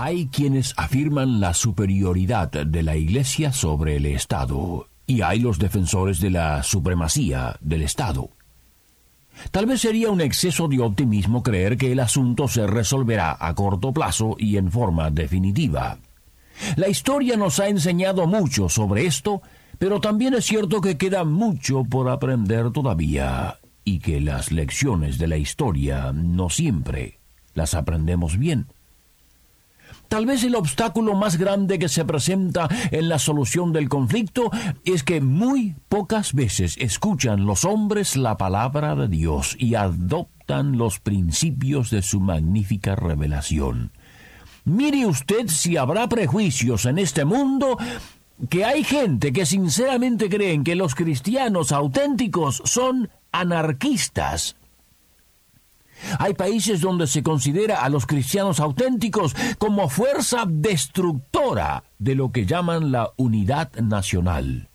Hay quienes afirman la superioridad de la Iglesia sobre el Estado y hay los defensores de la supremacía del Estado. Tal vez sería un exceso de optimismo creer que el asunto se resolverá a corto plazo y en forma definitiva. La historia nos ha enseñado mucho sobre esto, pero también es cierto que queda mucho por aprender todavía y que las lecciones de la historia no siempre las aprendemos bien. Tal vez el obstáculo más grande que se presenta en la solución del conflicto es que muy pocas veces escuchan los hombres la palabra de Dios y adoptan los principios de su magnífica revelación. Mire usted si habrá prejuicios en este mundo que hay gente que sinceramente creen que los cristianos auténticos son anarquistas hay países donde se considera a los cristianos auténticos como fuerza destructora de lo que llaman la unidad nacional.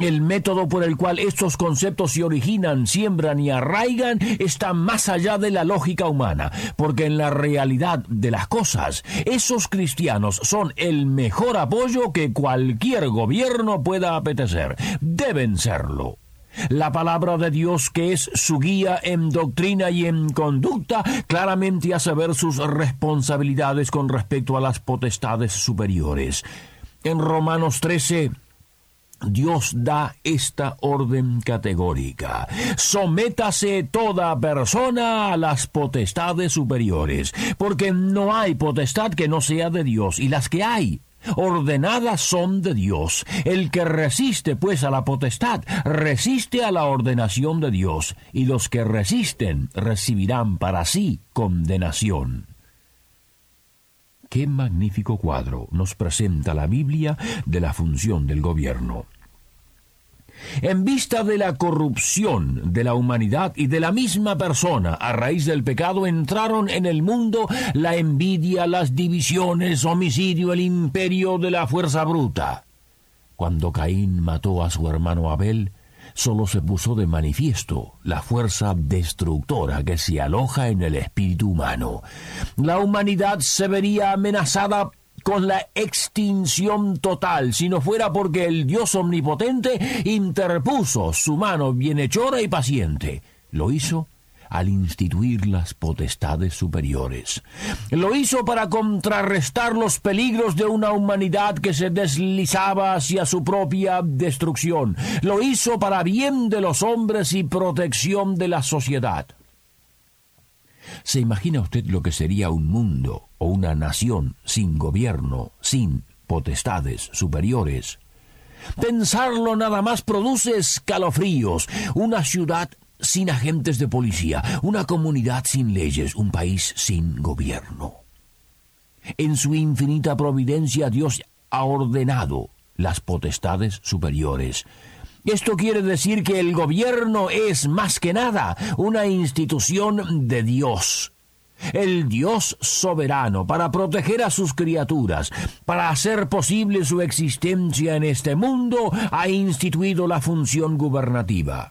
El método por el cual estos conceptos se originan, siembran y arraigan está más allá de la lógica humana, porque en la realidad de las cosas, esos cristianos son el mejor apoyo que cualquier gobierno pueda apetecer. Deben serlo. La palabra de Dios, que es su guía en doctrina y en conducta, claramente hace ver sus responsabilidades con respecto a las potestades superiores. En Romanos 13, Dios da esta orden categórica. Sométase toda persona a las potestades superiores, porque no hay potestad que no sea de Dios, y las que hay ordenadas son de Dios. El que resiste pues a la potestad, resiste a la ordenación de Dios, y los que resisten recibirán para sí condenación. Qué magnífico cuadro nos presenta la Biblia de la función del gobierno. En vista de la corrupción de la humanidad y de la misma persona a raíz del pecado entraron en el mundo la envidia, las divisiones, homicidio, el imperio de la fuerza bruta. Cuando Caín mató a su hermano Abel, solo se puso de manifiesto la fuerza destructora que se aloja en el espíritu humano. La humanidad se vería amenazada con la extinción total, si no fuera porque el Dios omnipotente interpuso su mano bienhechora y paciente. Lo hizo al instituir las potestades superiores. Lo hizo para contrarrestar los peligros de una humanidad que se deslizaba hacia su propia destrucción. Lo hizo para bien de los hombres y protección de la sociedad. ¿Se imagina usted lo que sería un mundo o una nación sin gobierno, sin potestades superiores? Pensarlo nada más produce escalofríos. Una ciudad sin agentes de policía, una comunidad sin leyes, un país sin gobierno. En su infinita providencia Dios ha ordenado las potestades superiores esto quiere decir que el gobierno es más que nada una institución de Dios. El Dios soberano, para proteger a sus criaturas, para hacer posible su existencia en este mundo, ha instituido la función gubernativa.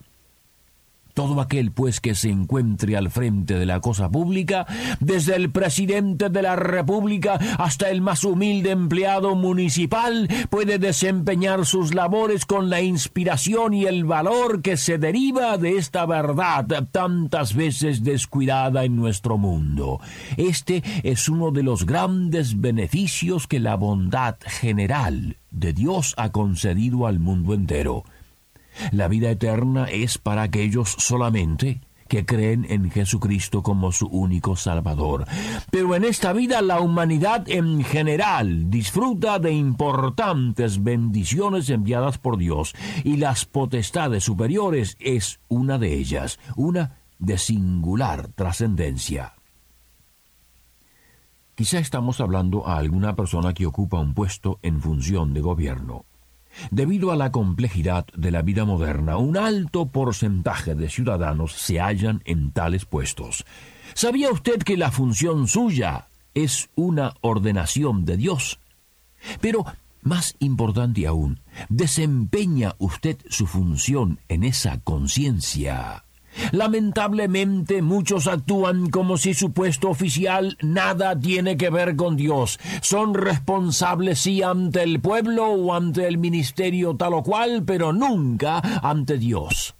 Todo aquel, pues, que se encuentre al frente de la cosa pública, desde el presidente de la República hasta el más humilde empleado municipal, puede desempeñar sus labores con la inspiración y el valor que se deriva de esta verdad tantas veces descuidada en nuestro mundo. Este es uno de los grandes beneficios que la bondad general de Dios ha concedido al mundo entero. La vida eterna es para aquellos solamente que creen en Jesucristo como su único Salvador. Pero en esta vida la humanidad en general disfruta de importantes bendiciones enviadas por Dios y las potestades superiores es una de ellas, una de singular trascendencia. Quizá estamos hablando a alguna persona que ocupa un puesto en función de gobierno. Debido a la complejidad de la vida moderna, un alto porcentaje de ciudadanos se hallan en tales puestos. ¿Sabía usted que la función suya es una ordenación de Dios? Pero, más importante aún, ¿desempeña usted su función en esa conciencia? Lamentablemente muchos actúan como si su puesto oficial nada tiene que ver con Dios. Son responsables sí ante el pueblo o ante el ministerio tal o cual, pero nunca ante Dios.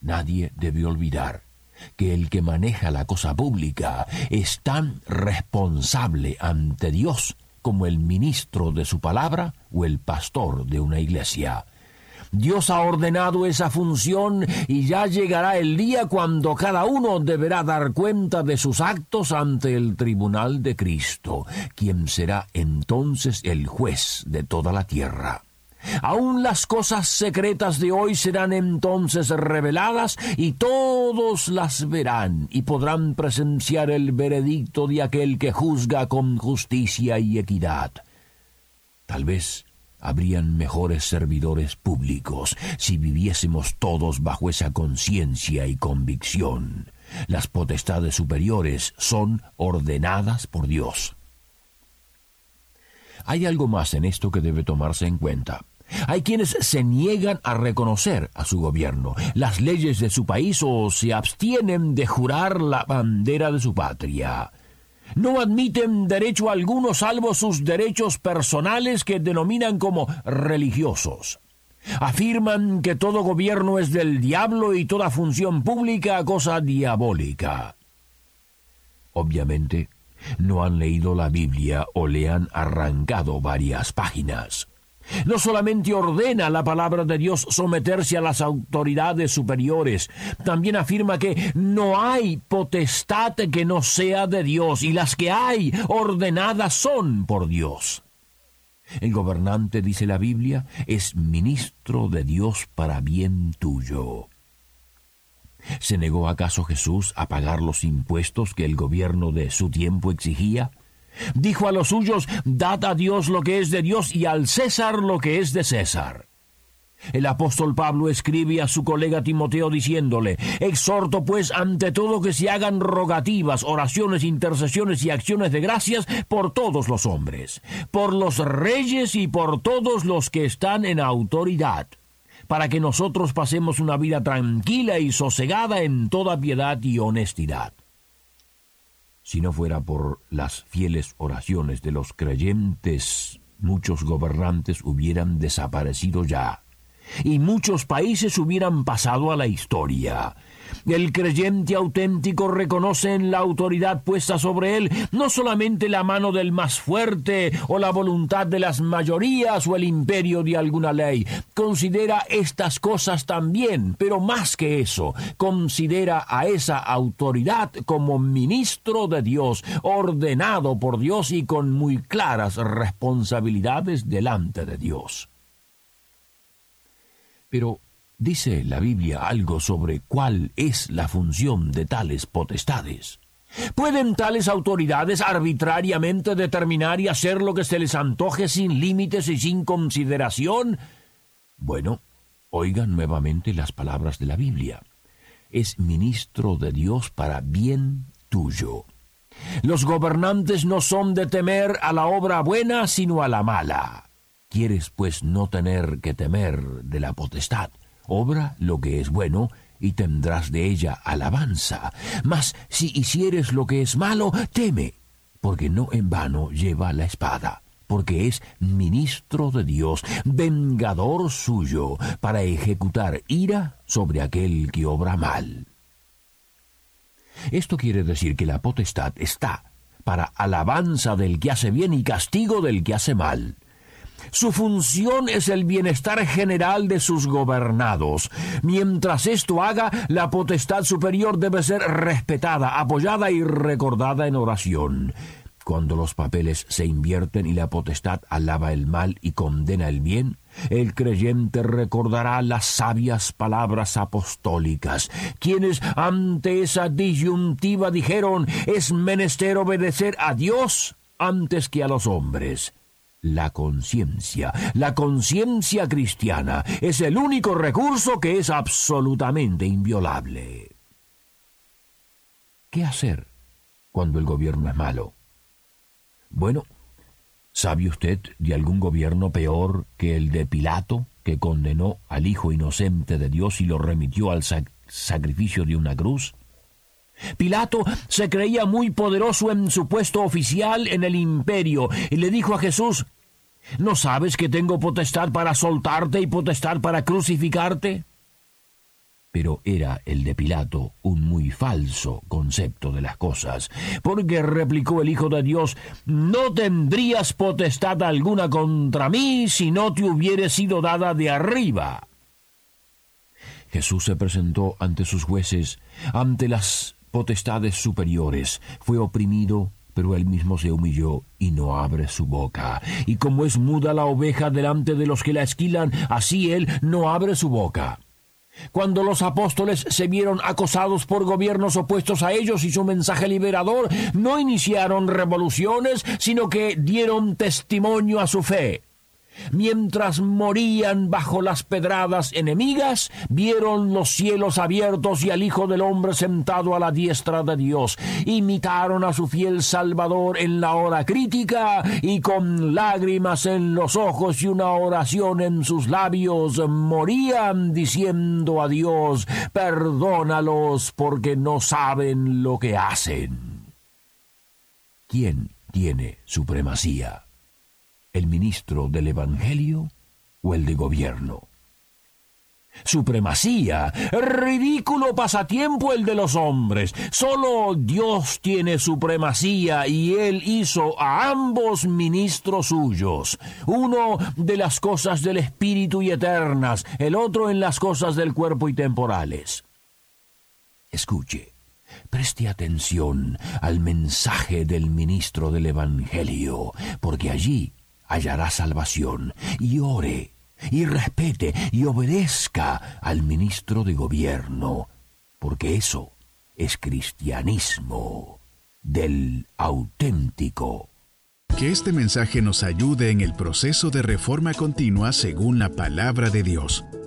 Nadie debe olvidar que el que maneja la cosa pública es tan responsable ante Dios como el ministro de su palabra o el pastor de una iglesia. Dios ha ordenado esa función y ya llegará el día cuando cada uno deberá dar cuenta de sus actos ante el tribunal de Cristo, quien será entonces el juez de toda la tierra. Aún las cosas secretas de hoy serán entonces reveladas y todos las verán y podrán presenciar el veredicto de aquel que juzga con justicia y equidad. Tal vez habrían mejores servidores públicos si viviésemos todos bajo esa conciencia y convicción. Las potestades superiores son ordenadas por Dios. Hay algo más en esto que debe tomarse en cuenta. Hay quienes se niegan a reconocer a su gobierno, las leyes de su país o se abstienen de jurar la bandera de su patria. No admiten derecho alguno salvo sus derechos personales que denominan como religiosos. Afirman que todo gobierno es del diablo y toda función pública cosa diabólica. Obviamente, no han leído la Biblia o le han arrancado varias páginas. No solamente ordena la palabra de Dios someterse a las autoridades superiores, también afirma que no hay potestad que no sea de Dios y las que hay ordenadas son por Dios. El gobernante, dice la Biblia, es ministro de Dios para bien tuyo. ¿Se negó acaso Jesús a pagar los impuestos que el gobierno de su tiempo exigía? Dijo a los suyos, Dad a Dios lo que es de Dios y al César lo que es de César. El apóstol Pablo escribe a su colega Timoteo diciéndole, Exhorto pues ante todo que se hagan rogativas, oraciones, intercesiones y acciones de gracias por todos los hombres, por los reyes y por todos los que están en autoridad, para que nosotros pasemos una vida tranquila y sosegada en toda piedad y honestidad si no fuera por las fieles oraciones de los creyentes, muchos gobernantes hubieran desaparecido ya, y muchos países hubieran pasado a la historia. El creyente auténtico reconoce en la autoridad puesta sobre él no solamente la mano del más fuerte o la voluntad de las mayorías o el imperio de alguna ley. Considera estas cosas también, pero más que eso, considera a esa autoridad como ministro de Dios, ordenado por Dios y con muy claras responsabilidades delante de Dios. Pero ¿Dice la Biblia algo sobre cuál es la función de tales potestades? ¿Pueden tales autoridades arbitrariamente determinar y hacer lo que se les antoje sin límites y sin consideración? Bueno, oigan nuevamente las palabras de la Biblia. Es ministro de Dios para bien tuyo. Los gobernantes no son de temer a la obra buena, sino a la mala. ¿Quieres, pues, no tener que temer de la potestad? Obra lo que es bueno, y tendrás de ella alabanza. Mas si hicieres lo que es malo, teme, porque no en vano lleva la espada, porque es ministro de Dios, vengador suyo, para ejecutar ira sobre aquel que obra mal. Esto quiere decir que la potestad está para alabanza del que hace bien y castigo del que hace mal. Su función es el bienestar general de sus gobernados. Mientras esto haga, la potestad superior debe ser respetada, apoyada y recordada en oración. Cuando los papeles se invierten y la potestad alaba el mal y condena el bien, el creyente recordará las sabias palabras apostólicas, quienes ante esa disyuntiva dijeron es menester obedecer a Dios antes que a los hombres. La conciencia, la conciencia cristiana, es el único recurso que es absolutamente inviolable. ¿Qué hacer cuando el gobierno es malo? Bueno, ¿sabe usted de algún gobierno peor que el de Pilato, que condenó al Hijo inocente de Dios y lo remitió al sacrificio de una cruz? Pilato se creía muy poderoso en su puesto oficial en el imperio y le dijo a Jesús, ¿no sabes que tengo potestad para soltarte y potestad para crucificarte? Pero era el de Pilato un muy falso concepto de las cosas, porque replicó el Hijo de Dios, no tendrías potestad alguna contra mí si no te hubiere sido dada de arriba. Jesús se presentó ante sus jueces, ante las potestades superiores, fue oprimido, pero él mismo se humilló y no abre su boca. Y como es muda la oveja delante de los que la esquilan, así él no abre su boca. Cuando los apóstoles se vieron acosados por gobiernos opuestos a ellos y su mensaje liberador, no iniciaron revoluciones, sino que dieron testimonio a su fe. Mientras morían bajo las pedradas enemigas, vieron los cielos abiertos y al Hijo del Hombre sentado a la diestra de Dios. Imitaron a su fiel Salvador en la hora crítica y con lágrimas en los ojos y una oración en sus labios morían diciendo a Dios, perdónalos porque no saben lo que hacen. ¿Quién tiene supremacía? El ministro del Evangelio o el de gobierno. Supremacía, ridículo pasatiempo el de los hombres. Solo Dios tiene supremacía y Él hizo a ambos ministros suyos. Uno de las cosas del espíritu y eternas, el otro en las cosas del cuerpo y temporales. Escuche, preste atención al mensaje del ministro del Evangelio, porque allí hallará salvación, y ore, y respete, y obedezca al ministro de gobierno, porque eso es cristianismo del auténtico. Que este mensaje nos ayude en el proceso de reforma continua según la palabra de Dios.